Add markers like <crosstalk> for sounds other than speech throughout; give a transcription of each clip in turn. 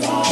today.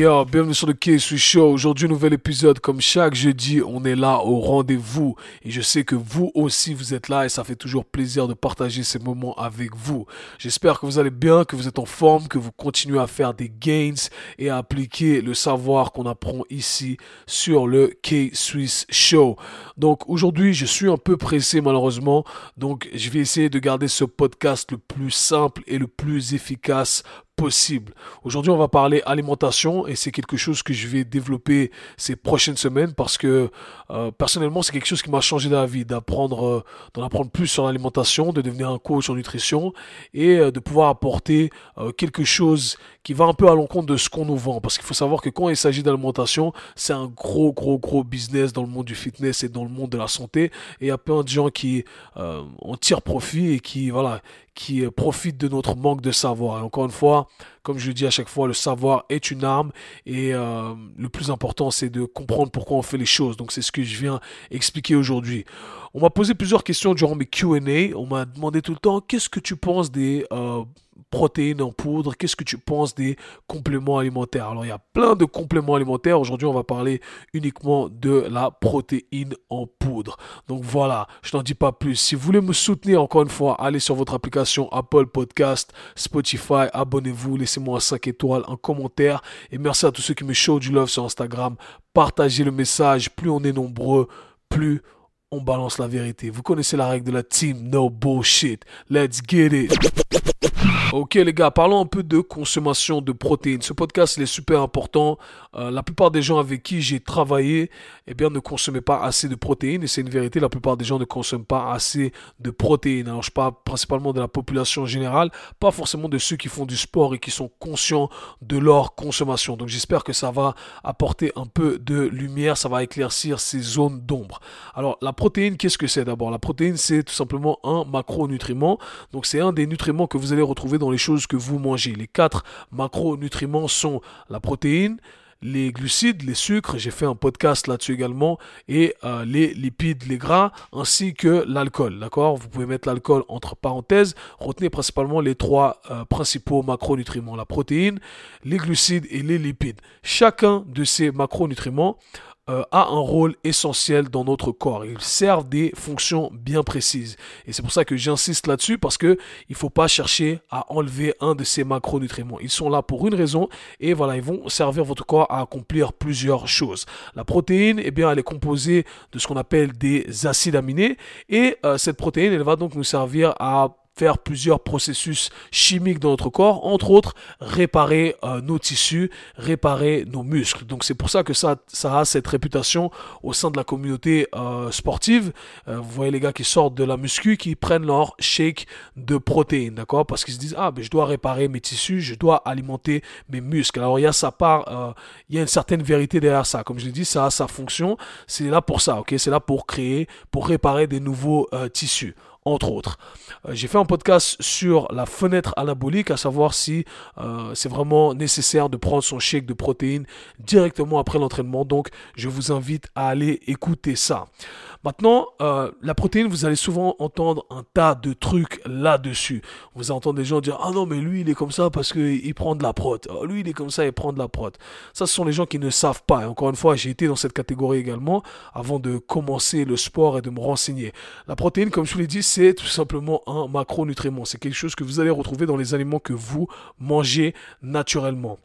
Bienvenue sur le K-Swiss Show. Aujourd'hui, nouvel épisode. Comme chaque jeudi, on est là au rendez-vous. Et je sais que vous aussi, vous êtes là et ça fait toujours plaisir de partager ces moments avec vous. J'espère que vous allez bien, que vous êtes en forme, que vous continuez à faire des gains et à appliquer le savoir qu'on apprend ici sur le K-Swiss Show. Donc aujourd'hui, je suis un peu pressé malheureusement. Donc je vais essayer de garder ce podcast le plus simple et le plus efficace possible. Aujourd'hui, on va parler alimentation et c'est quelque chose que je vais développer ces prochaines semaines parce que euh, personnellement, c'est quelque chose qui m'a changé la vie, d'apprendre, euh, d'en apprendre plus sur l'alimentation, de devenir un coach en nutrition et euh, de pouvoir apporter quelque chose qui va un peu à l'encontre de ce qu'on nous vend. Parce qu'il faut savoir que quand il s'agit d'alimentation, c'est un gros, gros, gros business dans le monde du fitness et dans le monde de la santé. Et il y a plein de gens qui en tirent profit et qui, voilà, qui profitent de notre manque de savoir. Encore une fois, comme je le dis à chaque fois, le savoir est une arme et euh, le plus important, c'est de comprendre pourquoi on fait les choses. Donc c'est ce que je viens expliquer aujourd'hui. On m'a posé plusieurs questions durant mes Q&A. On m'a demandé tout le temps, qu'est-ce que tu penses des... Euh, protéines en poudre, qu'est-ce que tu penses des compléments alimentaires? Alors il y a plein de compléments alimentaires, aujourd'hui on va parler uniquement de la protéine en poudre. Donc voilà, je n'en dis pas plus. Si vous voulez me soutenir encore une fois, allez sur votre application Apple Podcast, Spotify, abonnez-vous, laissez-moi 5 étoiles, un commentaire et merci à tous ceux qui me show du love sur Instagram. Partagez le message, plus on est nombreux, plus on balance la vérité. Vous connaissez la règle de la team, no bullshit. Let's get it. Ok les gars, parlons un peu de consommation de protéines. Ce podcast il est super important. Euh, la plupart des gens avec qui j'ai travaillé, eh bien, ne consommaient pas assez de protéines et c'est une vérité. La plupart des gens ne consomment pas assez de protéines. Alors je parle principalement de la population générale, pas forcément de ceux qui font du sport et qui sont conscients de leur consommation. Donc j'espère que ça va apporter un peu de lumière, ça va éclaircir ces zones d'ombre. Alors la protéine, qu'est-ce que c'est d'abord? La protéine, c'est tout simplement un macronutriment. Donc c'est un des nutriments que vous allez retrouver dans les choses que vous mangez. Les quatre macronutriments sont la protéine, les glucides, les sucres, j'ai fait un podcast là-dessus également, et euh, les lipides, les gras, ainsi que l'alcool. D'accord? Vous pouvez mettre l'alcool entre parenthèses. Retenez principalement les trois euh, principaux macronutriments la protéine, les glucides et les lipides. Chacun de ces macronutriments euh, a un rôle essentiel dans notre corps. Ils servent des fonctions bien précises. Et c'est pour ça que j'insiste là-dessus parce que il faut pas chercher à enlever un de ces macronutriments. Ils sont là pour une raison et voilà, ils vont servir votre corps à accomplir plusieurs choses. La protéine, eh bien, elle est composée de ce qu'on appelle des acides aminés et euh, cette protéine, elle va donc nous servir à faire plusieurs processus chimiques dans notre corps, entre autres réparer euh, nos tissus, réparer nos muscles. Donc c'est pour ça que ça, ça a cette réputation au sein de la communauté euh, sportive. Euh, vous voyez les gars qui sortent de la muscu, qui prennent leur shake de protéines, d'accord? Parce qu'ils se disent, ah ben je dois réparer mes tissus, je dois alimenter mes muscles. Alors il y a sa part, il y a une certaine vérité derrière ça. Comme je l'ai dit, ça a sa fonction. C'est là pour ça, ok? C'est là pour créer, pour réparer des nouveaux tissus entre autres. Euh, j'ai fait un podcast sur la fenêtre anabolique, à savoir si euh, c'est vraiment nécessaire de prendre son shake de protéines directement après l'entraînement. Donc, je vous invite à aller écouter ça. Maintenant, euh, la protéine, vous allez souvent entendre un tas de trucs là-dessus. Vous entendez des gens dire Ah non, mais lui, il est comme ça parce qu'il prend de la prot. Oh, lui, il est comme ça, il prend de la prot. Ça, ce sont les gens qui ne savent pas. Et encore une fois, j'ai été dans cette catégorie également avant de commencer le sport et de me renseigner. La protéine, comme je vous l'ai dit, c'est tout simplement un macronutriment. C'est quelque chose que vous allez retrouver dans les aliments que vous mangez naturellement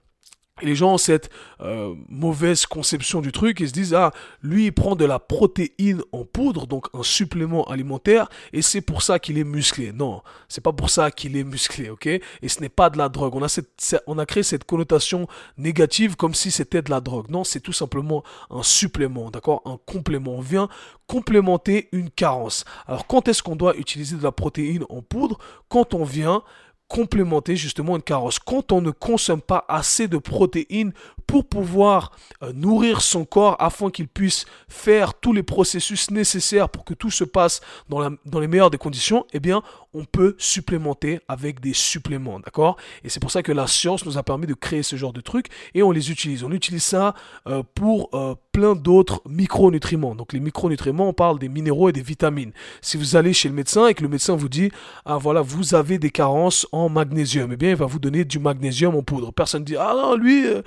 les gens ont cette euh, mauvaise conception du truc et se disent ah lui il prend de la protéine en poudre donc un supplément alimentaire et c'est pour ça qu'il est musclé. Non c'est pas pour ça qu'il est musclé ok? Et ce n'est pas de la drogue. On a cette on a créé cette connotation négative comme si c'était de la drogue. Non c'est tout simplement un supplément d'accord? Un complément. On vient complémenter une carence. Alors quand est-ce qu'on doit utiliser de la protéine en poudre? Quand on vient complémenter justement une carence. Quand on ne consomme pas assez de protéines pour pouvoir euh, nourrir son corps afin qu'il puisse faire tous les processus nécessaires pour que tout se passe dans, dans les meilleures des conditions, eh bien, on peut supplémenter avec des suppléments, d'accord? Et c'est pour ça que la science nous a permis de créer ce genre de trucs et on les utilise. On utilise ça euh, pour euh, plein d'autres micronutriments. Donc les micronutriments, on parle des minéraux et des vitamines. Si vous allez chez le médecin et que le médecin vous dit, ah voilà, vous avez des carences en magnésium, eh bien il va vous donner du magnésium en poudre. Personne ne dit, ah non, lui, euh,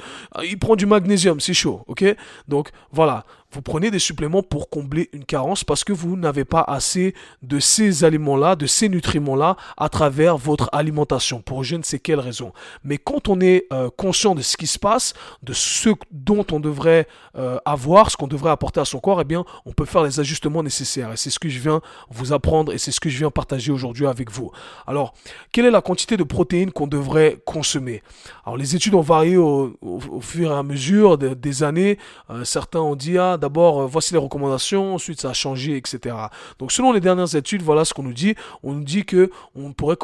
il prend du magnésium, c'est chaud, ok? Donc voilà, vous prenez des suppléments pour combler une carence parce que vous n'avez pas assez de ces aliments-là, de ces nutriments-là à travers votre alimentation pour je ne sais quelle raison. Mais quand on est euh, conscient de ce qui se passe, de ce dont on devrait euh, avoir, ce qu'on devrait apporter à son corps, eh bien, on peut faire les ajustements nécessaires. Et c'est ce que je viens vous apprendre et c'est ce que je viens partager aujourd'hui avec vous. Alors, quelle est la quantité de protéines qu'on devrait consommer? Alors, les études ont varié au, fur et à mesure des années. Euh, certains ont dit, ah, d'abord, voici les recommandations, ensuite ça a changé, etc. Donc, selon les dernières études, voilà ce qu'on nous dit. On nous dit que on pourrait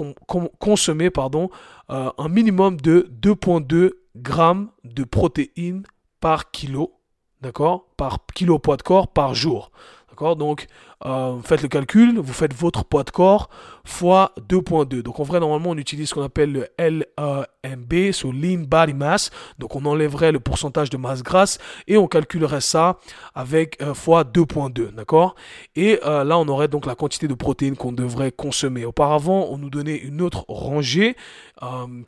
consommer, euh, un minimum de 2,2 grammes de protéines par kilo, d'accord Par kilo poids de corps par jour. D'accord Donc, euh, faites le calcul, vous faites votre poids de corps fois 2.2. Donc, en vrai, normalement, on utilise ce qu'on appelle le LMB, so Lean Body Mass. Donc, on enlèverait le pourcentage de masse grasse et on calculerait ça avec euh, fois 2.2. D'accord? Et euh, là, on aurait donc la quantité de protéines qu'on devrait consommer. Auparavant, on nous donnait une autre rangée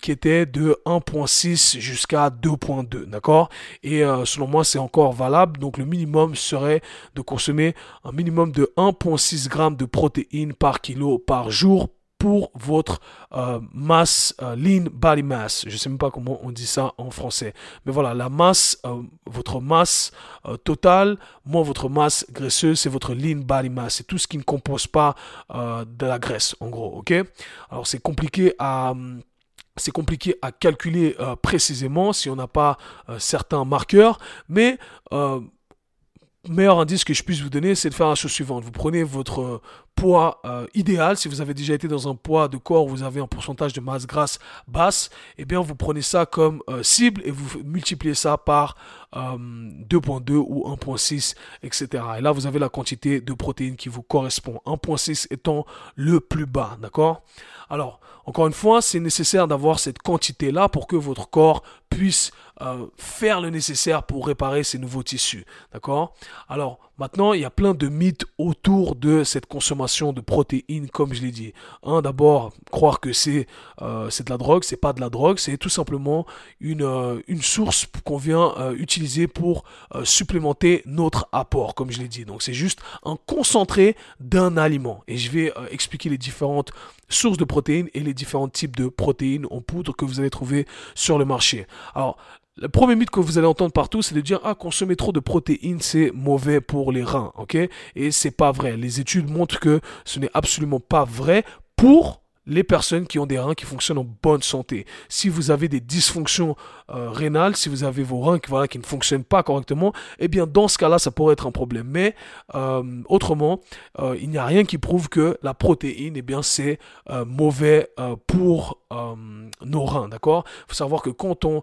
qui était de 1.6 jusqu'à 2.2. D'accord? Et selon moi, c'est encore valable. Donc, le minimum serait de consommer un minimum de 1,6 g de protéines par kilo par jour pour votre euh, masse, euh, lean body mass. Je ne sais même pas comment on dit ça en français. Mais voilà, la masse, euh, votre masse totale, moins votre masse graisseuse, c'est votre lean body mass. C'est tout ce qui ne compose pas de la graisse, en gros. ok? Alors c'est compliqué à c'est compliqué à calculer précisément si on n'a pas certains marqueurs, mais meilleur indice que je puisse vous donner, c'est de faire la chose suivante. Vous prenez votre euh, poids euh, idéal. Si vous avez déjà été dans un poids de corps où vous avez un pourcentage de masse grasse basse, eh bien, vous prenez ça comme euh, cible et vous multipliez ça par 2.2 ou 1.6, etc. Et là, vous avez la quantité de protéines qui vous correspond. 1.6 étant le plus bas, d'accord? Alors, encore une fois, c'est nécessaire d'avoir cette quantité-là pour que votre corps puisse euh, faire le nécessaire pour réparer ces nouveaux tissus. D'accord? Alors, maintenant, il y a plein de mythes autour de cette consommation de protéines, comme je l'ai dit. Un, d'abord, croire que c'est euh, de la drogue, c'est pas de la drogue, c'est tout simplement une, euh, une source qu'on vient euh, utiliser pour supplémenter notre apport, comme je l'ai dit. Donc, c'est juste un concentré d'un aliment. Et je vais expliquer les différentes sources de protéines et les différents types de protéines en poudre que vous allez trouver sur le marché. Alors, le premier mythe que vous allez entendre partout, c'est de dire ah consommer trop de protéines c'est mauvais pour les reins, ok? Et c'est pas vrai. Les études montrent que ce n'est absolument pas vrai pour les personnes qui ont des reins qui fonctionnent en bonne santé. Si vous avez des dysfonctions euh, rénales, si vous avez vos reins qui, voilà, qui ne fonctionnent pas correctement, eh bien dans ce cas-là, ça pourrait être un problème. Mais euh, autrement, euh, il n'y a rien qui prouve que la protéine, eh bien c'est mauvais pour nos reins, d'accord? Il faut savoir que quand on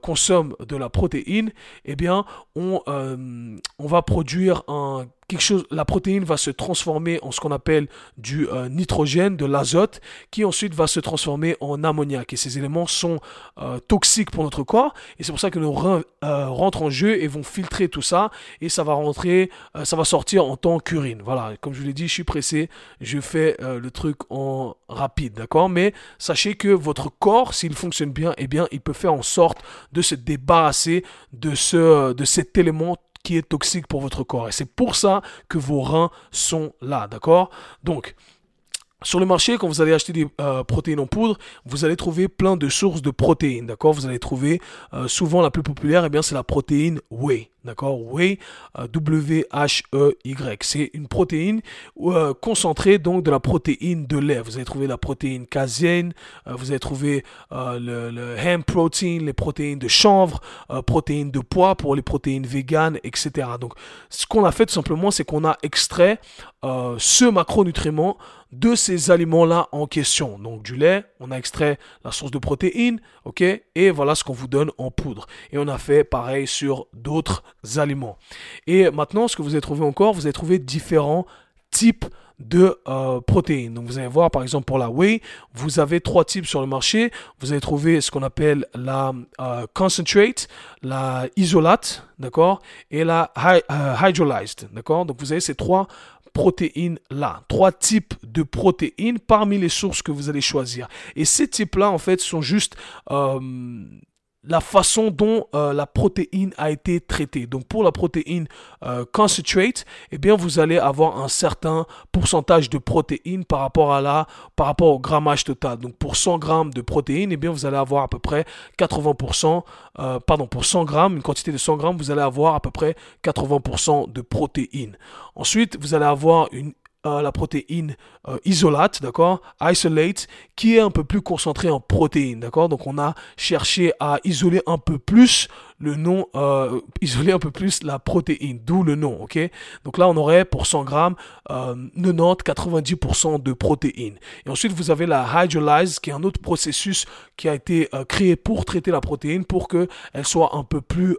consomme de la protéine, eh bien on, on va produire un chose, la protéine va se transformer en ce qu'on appelle du euh, nitrogène, de l'azote, qui ensuite va se transformer en ammoniac. Et ces éléments sont euh, toxiques pour notre corps. Et c'est pour ça que nos reins euh, rentrent en jeu et vont filtrer tout ça. Et ça va rentrer, ça va sortir en tant qu'urine. Voilà, comme je vous l'ai dit, je suis pressé. Je fais le truc en rapide, d'accord? Mais sachez que votre corps, s'il fonctionne bien, eh bien, il peut faire en sorte de se débarrasser de, ce, de cet élément qui est toxique pour votre corps. Et c'est pour ça que vos reins sont là, d'accord? Donc, sur le marché, quand vous allez acheter des euh, protéines en poudre, vous allez trouver plein de sources de protéines, d'accord? Vous allez trouver euh, souvent la plus populaire, et eh bien c'est la protéine whey. D'accord Whey, euh, W-H-E-Y. C'est une protéine euh, concentrée donc de la protéine de lait. Vous allez trouver la protéine caséine, euh, vous allez trouver le, le, ham protein, les protéines de chanvre, protéines de pois pour les protéines véganes, etc. Donc, ce qu'on a fait tout simplement, c'est qu'on a extrait ce macronutriment de ces aliments-là en question. Donc, du lait, on a extrait la source de protéines, ok Et voilà ce qu'on vous donne en poudre. Et on a fait pareil sur d'autres aliments. Et maintenant, ce que vous avez trouvé encore, vous avez trouvé différents types de euh, protéines. Donc vous allez voir par exemple pour la whey, vous avez trois types sur le marché. Vous allez trouver ce qu'on appelle la euh, concentrate, la isolate, d'accord, et la euh, hydrolyzed, d'accord. Donc vous avez ces trois protéines là, trois types de protéines parmi les sources que vous allez choisir. Et ces types là en fait sont juste la façon dont euh, la protéine a été traitée. Donc pour la protéine euh, concentrate, eh bien vous allez avoir un certain pourcentage de protéines par rapport à la par rapport au grammage total. Donc pour 100 grammes de protéines, eh bien vous allez avoir à peu près 80%, euh, pardon pour 100 grammes, une quantité de 100 grammes, vous allez avoir à peu près 80% de protéines. Ensuite, vous allez avoir une la protéine euh, isolate, d'accord, isolate, qui est un peu plus concentrée en protéines, d'accord. Donc on a cherché à isoler un peu plus le nom, euh, isoler un peu plus la protéine, d'où le nom, ok? Donc là, on aurait pour 100 grammes 90-90% euh, de protéines. Et ensuite, vous avez la hydrolyse, qui est un autre processus qui a été euh, créé pour traiter la protéine, pour qu'elle soit un peu plus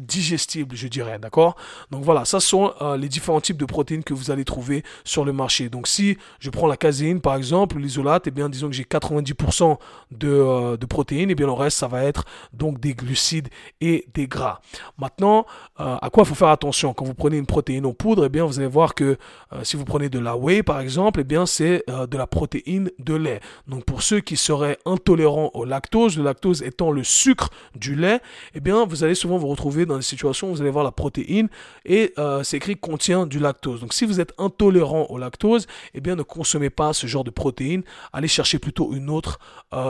digestible, je dirais, d'accord? Donc voilà, ça sont les différents types de protéines que vous allez trouver sur le marché. Donc si je prends la caséine, par exemple, l'isolate, et eh bien, disons que j'ai 90% de, de protéines, et eh bien le reste, ça va être donc des glucides et des gras. Maintenant, euh, à quoi faut faire attention quand vous prenez une protéine en poudre? Eh bien, vous allez voir que euh, si vous prenez de la whey, par exemple, eh bien, c'est euh, de la protéine de lait. Donc, pour ceux qui seraient intolérants au lactose, le lactose étant le sucre du lait, eh bien, vous allez souvent vous retrouver dans des situations où vous allez voir la protéine et c'est écrit contient du lactose. Donc, si vous êtes intolérant au lactose, eh bien, ne consommez pas ce genre de protéines. Allez chercher plutôt une autre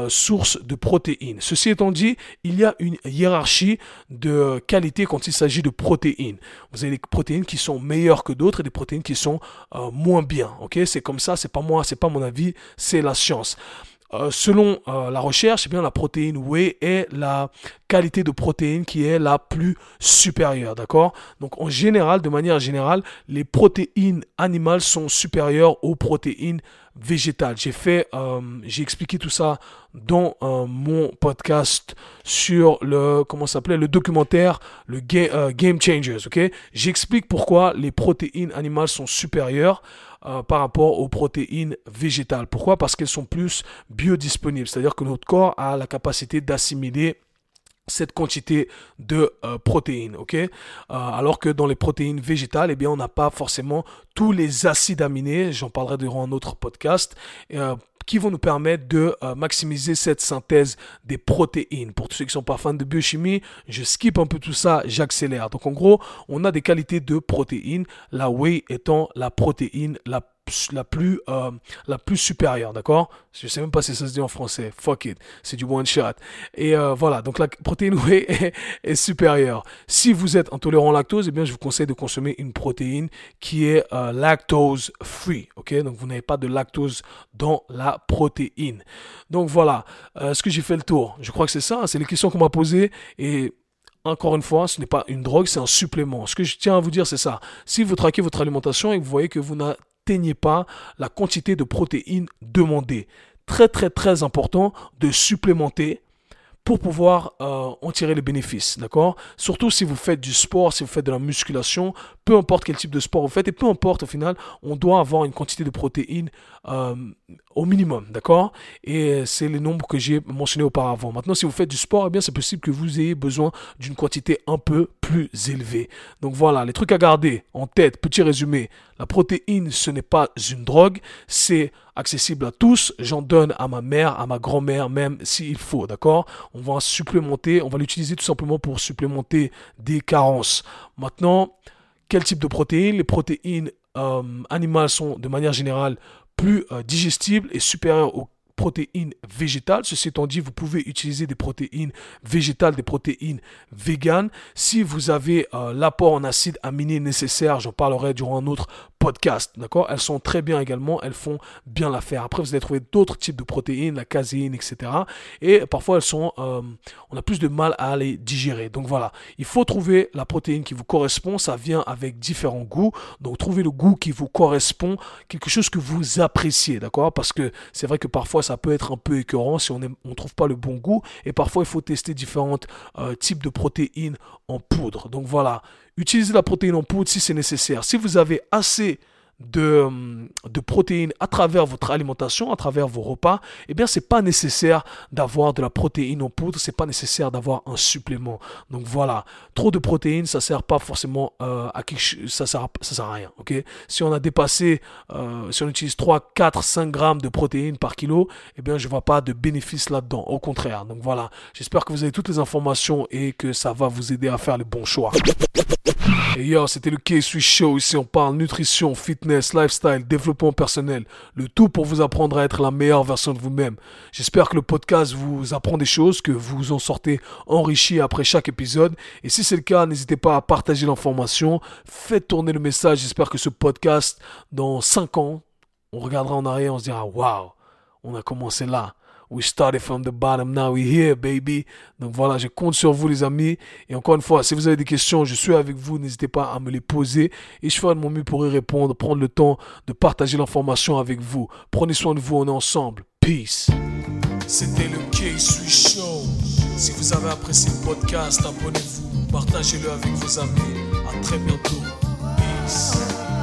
source de protéines. Ceci étant dit, il y a une hiérarchie de qualité quand il s'agit de protéines. Vous avez des protéines qui sont meilleures que d'autres et des protéines qui sont euh, moins bien. Ok, c'est comme ça. C'est pas moi, c'est pas mon avis, c'est la science. Euh, selon euh, la recherche, eh bien, la protéine whey est la qualité de protéine qui est la plus supérieure, d'accord? Donc en général, de manière générale, les protéines animales sont supérieures aux protéines végétales. J'ai fait, euh, j'ai expliqué tout ça dans mon podcast sur le, comment s'appelait, le documentaire, le Game Changers, ok? J'explique pourquoi les protéines animales sont supérieures euh, par rapport aux protéines végétales. Pourquoi? Parce qu'elles sont plus biodisponibles, c'est-à-dire que notre corps a la capacité d'assimiler cette quantité de euh, protéines, ok? Euh, Alors que dans les protéines végétales, eh bien, on n'a pas forcément tous les acides aminés. J'en parlerai durant un autre podcast qui vont nous permettre de euh, maximiser cette synthèse des protéines. Pour tous ceux qui sont pas fans de biochimie, je skip un peu tout ça, j'accélère. Donc en gros, on a des qualités de protéines, la whey étant la protéine la la plus, euh, la plus supérieure, d'accord? Je sais même pas si ça se dit en français. Fuck it. C'est du one shot. Et euh, voilà, donc la protéine <laughs> whey est, supérieure. Si vous êtes intolérant au lactose, eh bien, je vous conseille de consommer une protéine qui est euh, lactose free, ok? Donc vous n'avez pas de lactose dans la protéine. Donc voilà, est-ce que j'ai fait le tour? Je crois que c'est ça. C'est les questions qu'on m'a posées et encore une fois, ce n'est pas une drogue, c'est un supplément. Ce que je tiens à vous dire, c'est ça. Si vous traquez votre alimentation et que vous voyez que vous n'avez n'atteignez pas la quantité de protéines demandée. Très très très important de supplémenter pour pouvoir euh, en tirer les bénéfices, d'accord? Surtout si vous faites du sport, si vous faites de la musculation, peu importe quel type de sport vous faites, et peu importe au final, on doit avoir une quantité de protéines euh, au minimum, d'accord? Et c'est les nombres que j'ai mentionnés auparavant. Maintenant, si vous faites du sport, eh bien c'est possible que vous ayez besoin d'une quantité un peu plus élevée. Donc voilà, les trucs à garder en tête, petit résumé, la protéine, ce n'est pas une drogue, c'est accessible à tous. J'en donne à ma mère, à ma grand-mère même s'il faut, d'accord? On va supplémenter, on va l'utiliser tout simplement pour supplémenter des carences. Maintenant, quel type de protéines Les protéines euh, animales sont de manière générale plus euh, digestibles et supérieures aux protéines végétales. Ceci étant dit, vous pouvez utiliser des protéines végétales, des protéines véganes. Si vous avez euh, l'apport en acides aminés nécessaire, j'en parlerai durant un autre podcast, d'accord? Elles sont très bien également, elles font bien l'affaire. Après, vous allez trouver d'autres types de protéines, la caséine, etc. Et parfois, elles sont, euh, on a plus de mal à les digérer. Donc voilà, il faut trouver la protéine qui vous correspond. Ça vient avec différents goûts. Donc trouvez le goût qui vous correspond, quelque chose que vous appréciez, d'accord? Parce que c'est vrai que parfois, ça peut être un peu écœurant si on ne trouve pas le bon goût. Et parfois, il faut tester différents euh, types de protéines en poudre. Donc voilà, utilisez la protéine en poudre si c'est nécessaire. Si vous avez assez de, de, protéines à travers votre alimentation, à travers vos repas, eh bien, c'est pas nécessaire d'avoir de la protéine en poudre, c'est pas nécessaire d'avoir un supplément. Donc voilà, trop de protéines, ça sert pas forcément euh, à quelque ça sert, ça sert à rien, ok? Si on a dépassé, euh, si on utilise 3, 4, 5 grammes de protéines par kilo, eh bien, je vois pas de bénéfice là-dedans. Au contraire. Donc voilà, j'espère que vous avez toutes les informations et que ça va vous aider à faire les bons choix. Et yo, c'était le K-Swiss Show. Ici, on parle nutrition, fitness, lifestyle, développement personnel. Le tout pour vous apprendre à être la meilleure version de vous-même. J'espère que le podcast vous apprend des choses, que vous en sortez enrichi après chaque épisode. Et si c'est le cas, n'hésitez pas à partager l'information. Faites tourner le message. J'espère que ce podcast, dans 5 ans, on regardera en arrière, on se dira, waouh, on a commencé là. We started from the bottom, now we're here, baby. Donc voilà, je compte sur vous, les amis. Et encore une fois, si vous avez des questions, je suis avec vous. N'hésitez pas à me les poser et je ferai de mon mieux pour y répondre. Prendre le temps de partager l'information avec vous. Prenez soin de vous, on est ensemble. Peace. C'était le K-Swiss Show. Si vous avez apprécié le podcast, abonnez-vous, partagez-le avec vos amis. À très bientôt. Peace.